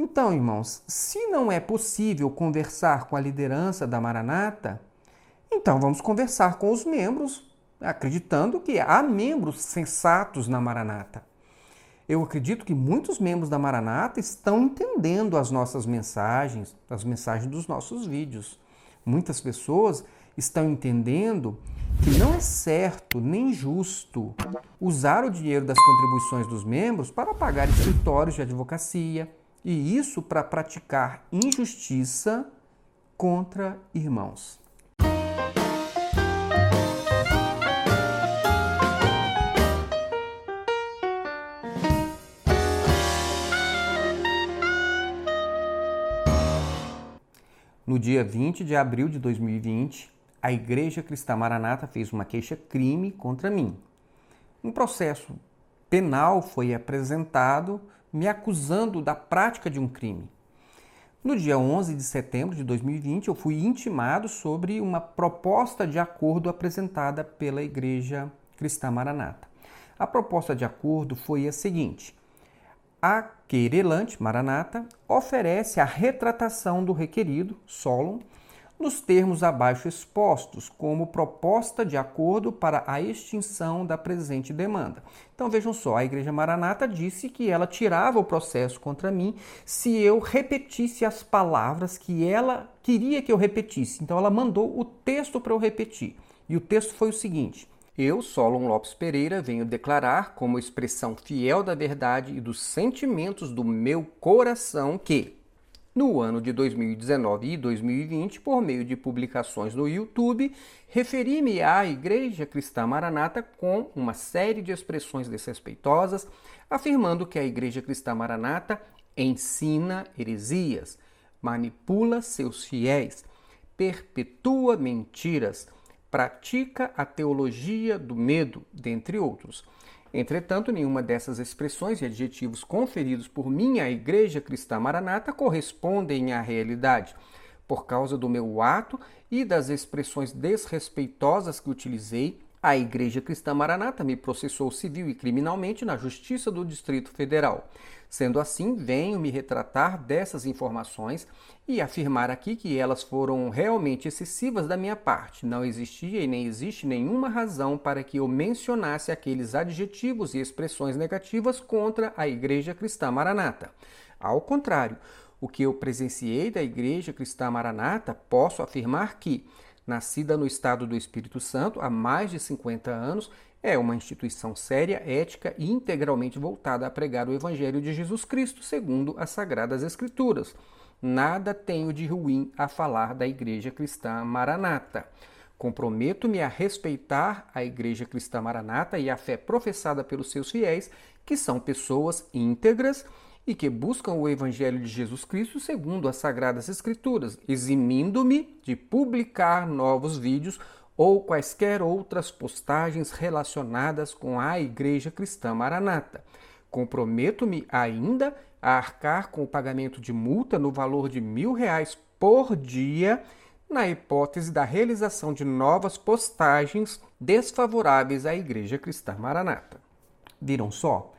Então, irmãos, se não é possível conversar com a liderança da Maranata, então vamos conversar com os membros, acreditando que há membros sensatos na Maranata. Eu acredito que muitos membros da Maranata estão entendendo as nossas mensagens, as mensagens dos nossos vídeos. Muitas pessoas estão entendendo que não é certo nem justo usar o dinheiro das contribuições dos membros para pagar escritórios de advocacia, e isso para praticar injustiça contra irmãos. No dia 20 de abril de 2020, a Igreja Cristã Maranata fez uma queixa-crime contra mim. Um processo penal foi apresentado me acusando da prática de um crime. No dia 11 de setembro de 2020, eu fui intimado sobre uma proposta de acordo apresentada pela Igreja Cristã Maranata. A proposta de acordo foi a seguinte: a querelante Maranata oferece a retratação do requerido, Solon, nos termos abaixo expostos, como proposta de acordo para a extinção da presente demanda. Então vejam só, a Igreja Maranata disse que ela tirava o processo contra mim se eu repetisse as palavras que ela queria que eu repetisse. Então ela mandou o texto para eu repetir. E o texto foi o seguinte: eu, Solon Lopes Pereira, venho declarar, como expressão fiel da verdade e dos sentimentos do meu coração, que no ano de 2019 e 2020, por meio de publicações no YouTube, referi-me à Igreja Cristã Maranata com uma série de expressões desrespeitosas, afirmando que a Igreja Cristã Maranata ensina heresias, manipula seus fiéis, perpetua mentiras, pratica a teologia do medo, dentre outros. Entretanto, nenhuma dessas expressões e adjetivos conferidos por mim à Igreja Cristã Maranata correspondem à realidade. Por causa do meu ato e das expressões desrespeitosas que utilizei, a Igreja Cristã Maranata me processou civil e criminalmente na Justiça do Distrito Federal. Sendo assim, venho me retratar dessas informações e afirmar aqui que elas foram realmente excessivas da minha parte. Não existia e nem existe nenhuma razão para que eu mencionasse aqueles adjetivos e expressões negativas contra a Igreja Cristã Maranata. Ao contrário, o que eu presenciei da Igreja Cristã Maranata, posso afirmar que, nascida no estado do Espírito Santo há mais de 50 anos, é uma instituição séria, ética e integralmente voltada a pregar o Evangelho de Jesus Cristo segundo as Sagradas Escrituras. Nada tenho de ruim a falar da Igreja Cristã Maranata. Comprometo-me a respeitar a Igreja Cristã Maranata e a fé professada pelos seus fiéis, que são pessoas íntegras e que buscam o Evangelho de Jesus Cristo segundo as Sagradas Escrituras, eximindo-me de publicar novos vídeos ou quaisquer outras postagens relacionadas com a Igreja Cristã Maranata. Comprometo-me ainda a arcar com o pagamento de multa no valor de mil reais por dia, na hipótese da realização de novas postagens desfavoráveis à Igreja Cristã Maranata. Viram só?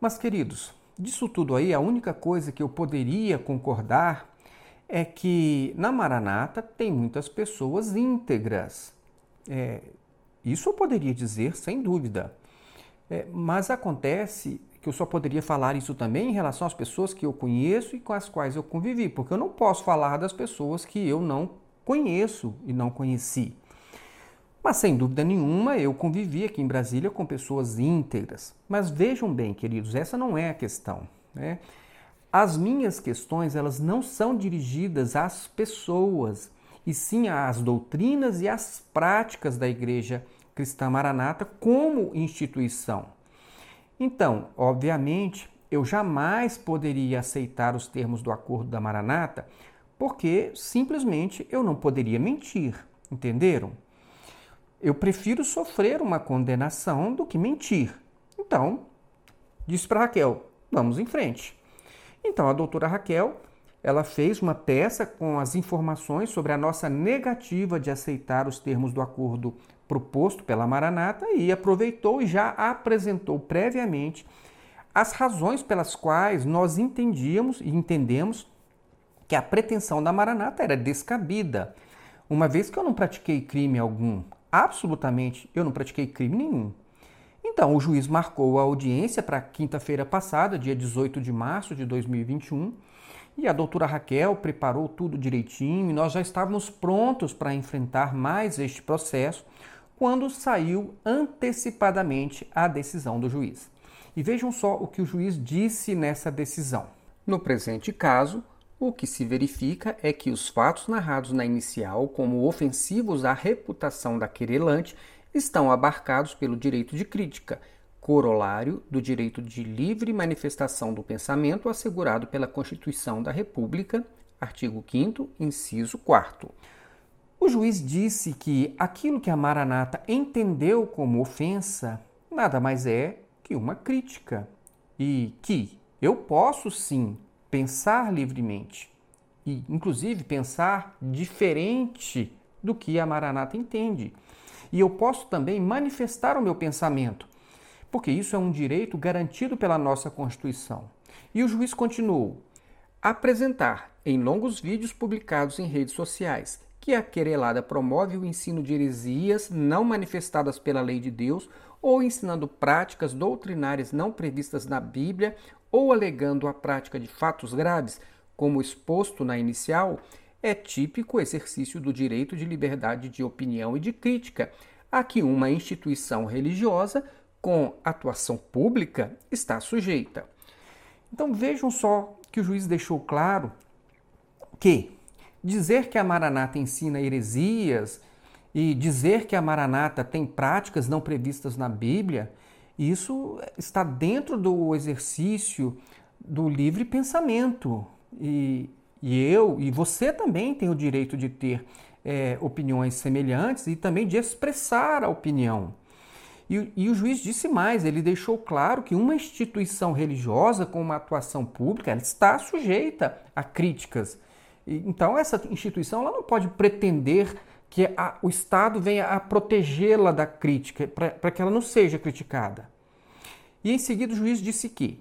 Mas, queridos, disso tudo aí, a única coisa que eu poderia concordar é que na Maranata tem muitas pessoas íntegras. É, isso eu poderia dizer sem dúvida. É, mas acontece que eu só poderia falar isso também em relação às pessoas que eu conheço e com as quais eu convivi, porque eu não posso falar das pessoas que eu não conheço e não conheci. Mas sem dúvida nenhuma eu convivi aqui em Brasília com pessoas íntegras. Mas vejam bem, queridos, essa não é a questão. Né? As minhas questões elas não são dirigidas às pessoas, e sim às doutrinas e às práticas da Igreja Cristã Maranata como instituição. Então, obviamente, eu jamais poderia aceitar os termos do acordo da Maranata, porque simplesmente eu não poderia mentir, entenderam? Eu prefiro sofrer uma condenação do que mentir. Então, disse para Raquel: vamos em frente. Então, a doutora Raquel ela fez uma peça com as informações sobre a nossa negativa de aceitar os termos do acordo proposto pela Maranata e aproveitou e já apresentou previamente as razões pelas quais nós entendíamos e entendemos que a pretensão da Maranata era descabida, uma vez que eu não pratiquei crime algum. Absolutamente, eu não pratiquei crime nenhum. Então, o juiz marcou a audiência para quinta-feira passada, dia 18 de março de 2021, e a doutora Raquel preparou tudo direitinho e nós já estávamos prontos para enfrentar mais este processo quando saiu antecipadamente a decisão do juiz. E vejam só o que o juiz disse nessa decisão. No presente caso, o que se verifica é que os fatos narrados na inicial como ofensivos à reputação da querelante estão abarcados pelo direito de crítica, corolário do direito de livre manifestação do pensamento assegurado pela Constituição da República, artigo 5 inciso 4 O juiz disse que aquilo que a Maranata entendeu como ofensa nada mais é que uma crítica e que eu posso sim pensar livremente e inclusive pensar diferente do que a Maranata entende. E eu posso também manifestar o meu pensamento, porque isso é um direito garantido pela nossa Constituição. E o juiz continuou: apresentar em longos vídeos publicados em redes sociais que a querelada promove o ensino de heresias não manifestadas pela lei de Deus ou ensinando práticas doutrinárias não previstas na Bíblia ou alegando a prática de fatos graves, como exposto na inicial, é típico exercício do direito de liberdade de opinião e de crítica, a que uma instituição religiosa com atuação pública está sujeita. Então vejam só que o juiz deixou claro que dizer que a Maranata ensina heresias e dizer que a Maranata tem práticas não previstas na Bíblia, isso está dentro do exercício do livre pensamento. E, e eu e você também tem o direito de ter é, opiniões semelhantes e também de expressar a opinião. E, e, o juiz disse mais, ele deixou claro que uma instituição religiosa com uma atuação pública está sujeita a críticas. Então, essa instituição ela não pode pretender que a, o Estado venha a protegê-la da crítica, para que ela não seja criticada. E em seguida o juiz disse que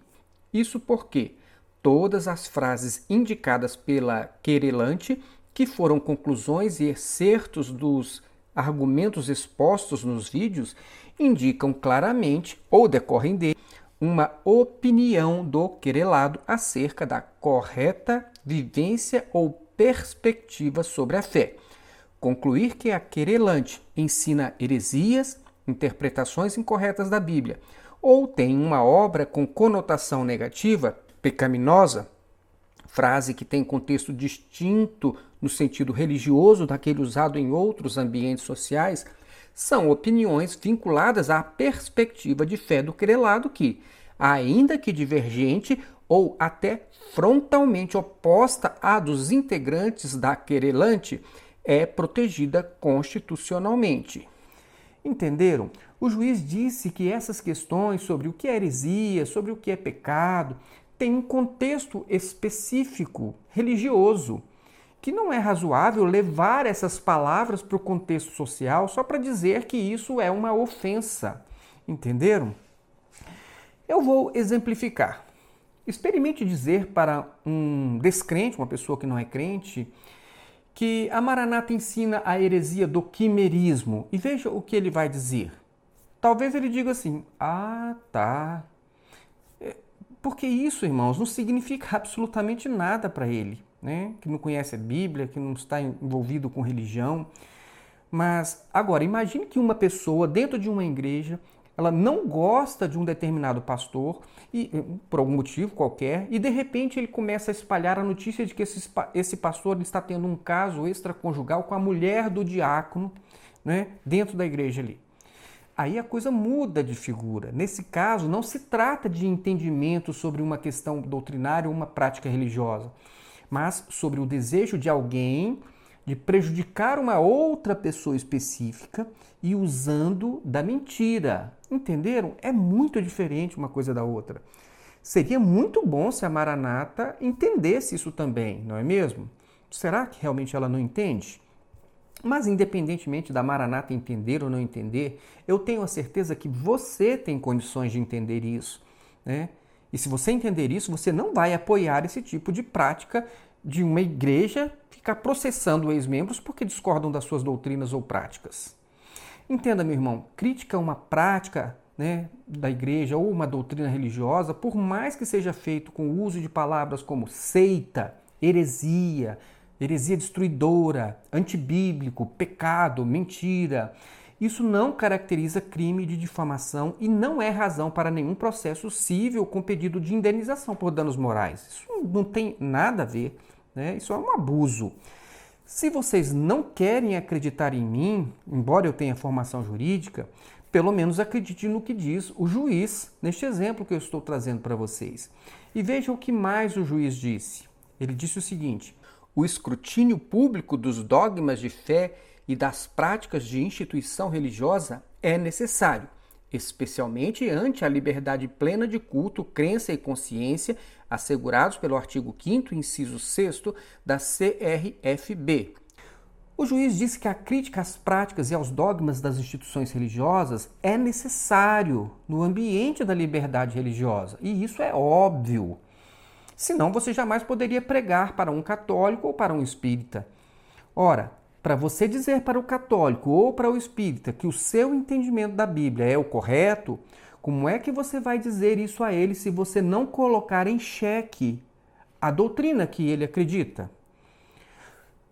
isso porque todas as frases indicadas pela querelante, que foram conclusões e excertos dos argumentos expostos nos vídeos, indicam claramente ou decorrem de uma opinião do querelado acerca da correta vivência ou perspectiva sobre a fé. Concluir que a querelante ensina heresias, interpretações incorretas da Bíblia, ou tem uma obra com conotação negativa, pecaminosa, frase que tem contexto distinto no sentido religioso daquele usado em outros ambientes sociais, são opiniões vinculadas à perspectiva de fé do querelado que, ainda que divergente ou até frontalmente oposta à dos integrantes da querelante, é protegida constitucionalmente. Entenderam? O juiz disse que essas questões sobre o que é heresia, sobre o que é pecado, têm um contexto específico religioso que não é razoável levar essas palavras para o contexto social só para dizer que isso é uma ofensa. Entenderam? Eu vou exemplificar. Experimente dizer para um descrente, uma pessoa que não é crente, que a Maranata ensina a heresia do quimerismo e veja o que ele vai dizer. Talvez ele diga assim: ah, tá. É, porque isso, irmãos, não significa absolutamente nada para ele né? que não conhece a Bíblia, que não está envolvido com religião. Mas agora, imagine que uma pessoa dentro de uma igreja, ela não gosta de um determinado pastor e por algum motivo qualquer, e de repente ele começa a espalhar a notícia de que esse, esse pastor está tendo um caso extraconjugal com a mulher do diácono, né, dentro da igreja ali. Aí a coisa muda de figura. Nesse caso, não se trata de entendimento sobre uma questão doutrinária ou uma prática religiosa mas sobre o desejo de alguém de prejudicar uma outra pessoa específica e usando da mentira. Entenderam? É muito diferente uma coisa da outra. Seria muito bom se a Maranata entendesse isso também, não é mesmo? Será que realmente ela não entende? Mas, independentemente da Maranata entender ou não entender, eu tenho a certeza que você tem condições de entender isso. Né? E se você entender isso, você não vai apoiar esse tipo de prática de uma igreja ficar processando ex-membros porque discordam das suas doutrinas ou práticas. Entenda, meu irmão, crítica a uma prática né, da igreja ou uma doutrina religiosa, por mais que seja feito com o uso de palavras como seita, heresia, heresia destruidora, antibíblico, pecado, mentira, isso não caracteriza crime de difamação e não é razão para nenhum processo civil com pedido de indenização por danos morais. Isso não tem nada a ver, né? isso é um abuso. Se vocês não querem acreditar em mim, embora eu tenha formação jurídica, pelo menos acredite no que diz o juiz neste exemplo que eu estou trazendo para vocês. E veja o que mais o juiz disse. Ele disse o seguinte: o escrutínio público dos dogmas de fé e das práticas de instituição religiosa é necessário, especialmente ante a liberdade plena de culto, crença e consciência assegurados pelo artigo 5 inciso 6 da CRFB. O juiz disse que a crítica às práticas e aos dogmas das instituições religiosas é necessário no ambiente da liberdade religiosa, e isso é óbvio. Senão você jamais poderia pregar para um católico ou para um espírita. Ora, para você dizer para o católico ou para o espírita que o seu entendimento da Bíblia é o correto, como é que você vai dizer isso a ele se você não colocar em xeque a doutrina que ele acredita?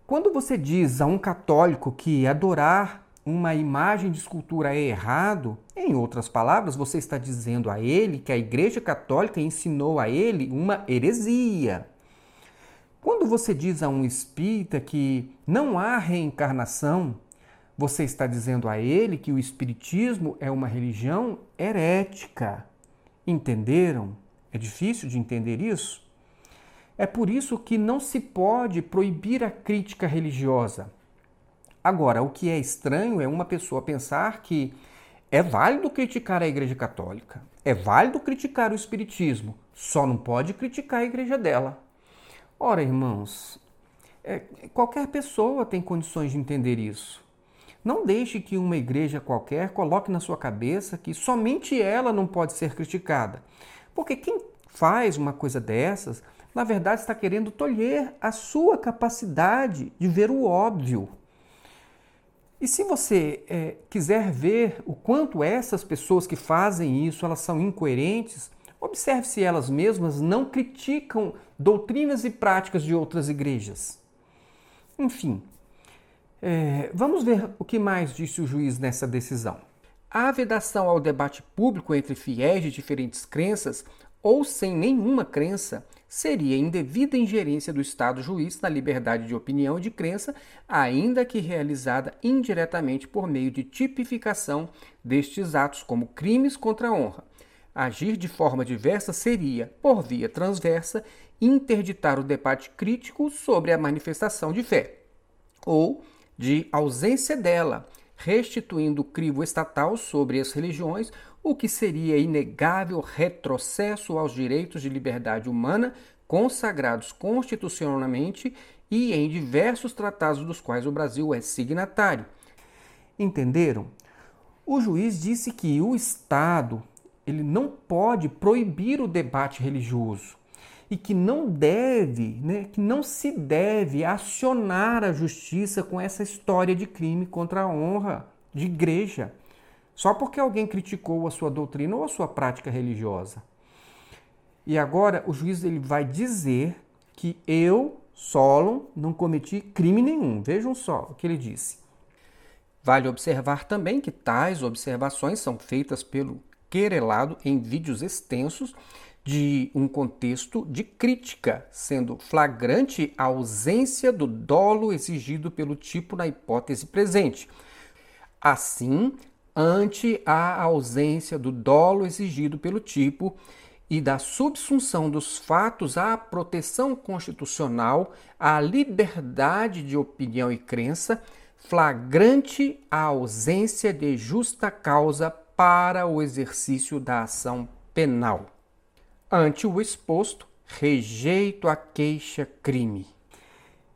Quando você diz a um católico que adorar uma imagem de escultura é errado, em outras palavras, você está dizendo a ele que a Igreja Católica ensinou a ele uma heresia. Quando você diz a um espírita que não há reencarnação, você está dizendo a ele que o espiritismo é uma religião herética. Entenderam? É difícil de entender isso? É por isso que não se pode proibir a crítica religiosa. Agora, o que é estranho é uma pessoa pensar que é válido criticar a Igreja Católica, é válido criticar o Espiritismo, só não pode criticar a igreja dela. Ora, irmãos, é, qualquer pessoa tem condições de entender isso. Não deixe que uma igreja qualquer coloque na sua cabeça que somente ela não pode ser criticada. Porque quem faz uma coisa dessas, na verdade está querendo tolher a sua capacidade de ver o óbvio. E se você é, quiser ver o quanto essas pessoas que fazem isso, elas são incoerentes, Observe se elas mesmas não criticam doutrinas e práticas de outras igrejas. Enfim, é, vamos ver o que mais disse o juiz nessa decisão. A vedação ao debate público entre fiéis de diferentes crenças ou sem nenhuma crença seria indevida ingerência do Estado juiz na liberdade de opinião e de crença, ainda que realizada indiretamente por meio de tipificação destes atos como crimes contra a honra, Agir de forma diversa seria, por via transversa, interditar o debate crítico sobre a manifestação de fé, ou de ausência dela, restituindo o crivo estatal sobre as religiões, o que seria inegável retrocesso aos direitos de liberdade humana consagrados constitucionalmente e em diversos tratados dos quais o Brasil é signatário. Entenderam? O juiz disse que o Estado ele não pode proibir o debate religioso e que não deve, né, que não se deve acionar a justiça com essa história de crime contra a honra de igreja, só porque alguém criticou a sua doutrina ou a sua prática religiosa. E agora o juiz ele vai dizer que eu, Solon, não cometi crime nenhum. Vejam só o que ele disse. Vale observar também que tais observações são feitas pelo querelado em vídeos extensos de um contexto de crítica, sendo flagrante a ausência do dolo exigido pelo tipo na hipótese presente. Assim, ante a ausência do dolo exigido pelo tipo e da subsunção dos fatos à proteção constitucional, à liberdade de opinião e crença, flagrante a ausência de justa causa para o exercício da ação penal. Ante o exposto, rejeito a queixa-crime.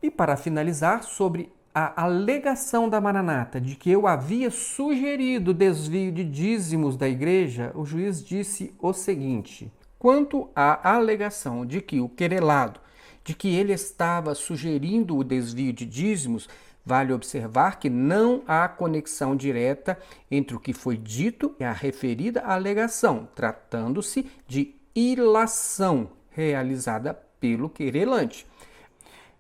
E para finalizar, sobre a alegação da Maranata de que eu havia sugerido desvio de dízimos da igreja, o juiz disse o seguinte: Quanto à alegação de que o querelado, de que ele estava sugerindo o desvio de dízimos, Vale observar que não há conexão direta entre o que foi dito e a referida alegação, tratando-se de ilação realizada pelo querelante.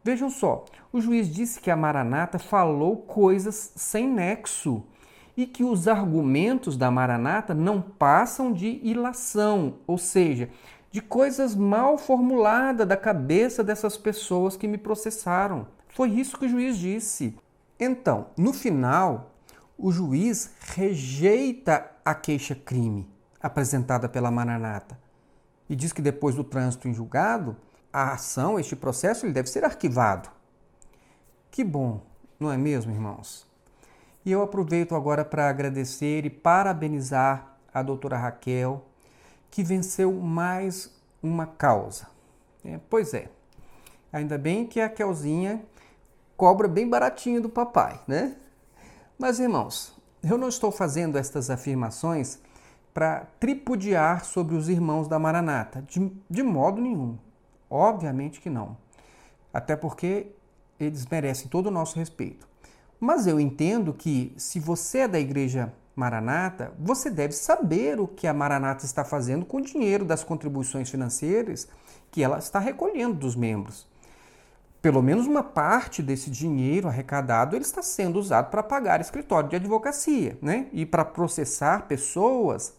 Vejam só, o juiz disse que a Maranata falou coisas sem nexo e que os argumentos da Maranata não passam de ilação, ou seja, de coisas mal formuladas da cabeça dessas pessoas que me processaram. Foi isso que o juiz disse. Então, no final, o juiz rejeita a queixa-crime apresentada pela Maranata e diz que depois do trânsito em julgado, a ação, este processo, ele deve ser arquivado. Que bom, não é mesmo, irmãos? E eu aproveito agora para agradecer e parabenizar a doutora Raquel, que venceu mais uma causa. É, pois é, ainda bem que a Kelzinha cobra bem baratinho do papai, né? Mas irmãos, eu não estou fazendo estas afirmações para tripudiar sobre os irmãos da Maranata, de, de modo nenhum. Obviamente que não. Até porque eles merecem todo o nosso respeito. Mas eu entendo que se você é da igreja Maranata, você deve saber o que a Maranata está fazendo com o dinheiro das contribuições financeiras que ela está recolhendo dos membros pelo menos uma parte desse dinheiro arrecadado ele está sendo usado para pagar escritório de advocacia, né? E para processar pessoas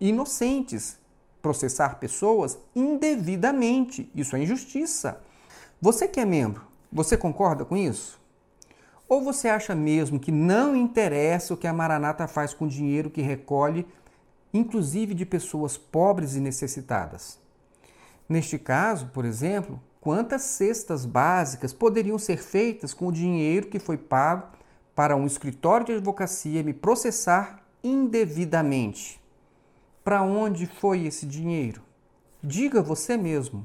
inocentes, processar pessoas indevidamente. Isso é injustiça. Você que é membro, você concorda com isso? Ou você acha mesmo que não interessa o que a Maranata faz com o dinheiro que recolhe, inclusive de pessoas pobres e necessitadas? Neste caso, por exemplo, quantas cestas básicas poderiam ser feitas com o dinheiro que foi pago para um escritório de advocacia me processar indevidamente. Para onde foi esse dinheiro? Diga você mesmo.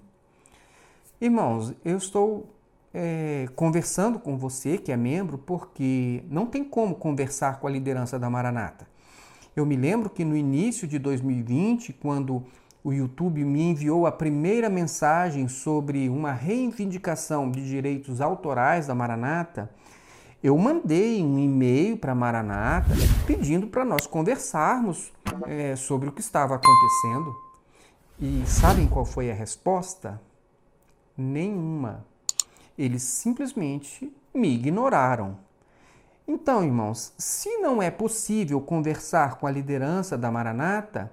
Irmãos, eu estou é, conversando com você que é membro porque não tem como conversar com a liderança da Maranata. Eu me lembro que no início de 2020, quando o YouTube me enviou a primeira mensagem sobre uma reivindicação de direitos autorais da Maranata, eu mandei um e-mail para a Maranata pedindo para nós conversarmos é, sobre o que estava acontecendo. E sabem qual foi a resposta? Nenhuma. Eles simplesmente me ignoraram. Então, irmãos, se não é possível conversar com a liderança da Maranata,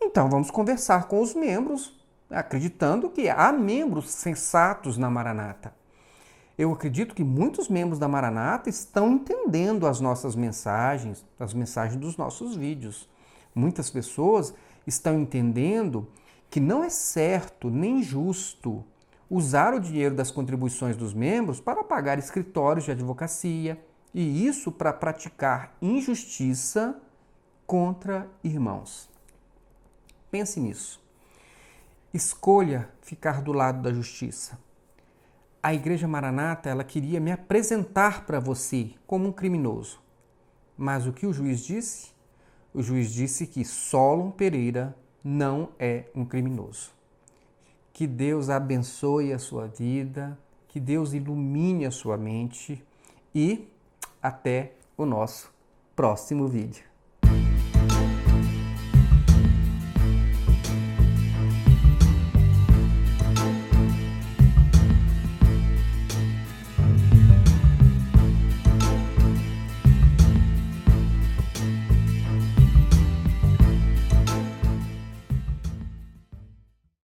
então vamos conversar com os membros, acreditando que há membros sensatos na Maranata. Eu acredito que muitos membros da Maranata estão entendendo as nossas mensagens, as mensagens dos nossos vídeos. Muitas pessoas estão entendendo que não é certo nem justo usar o dinheiro das contribuições dos membros para pagar escritórios de advocacia e isso para praticar injustiça contra irmãos. Pense nisso. Escolha ficar do lado da justiça. A Igreja Maranata, ela queria me apresentar para você como um criminoso. Mas o que o juiz disse? O juiz disse que Solon Pereira não é um criminoso. Que Deus abençoe a sua vida, que Deus ilumine a sua mente e até o nosso próximo vídeo.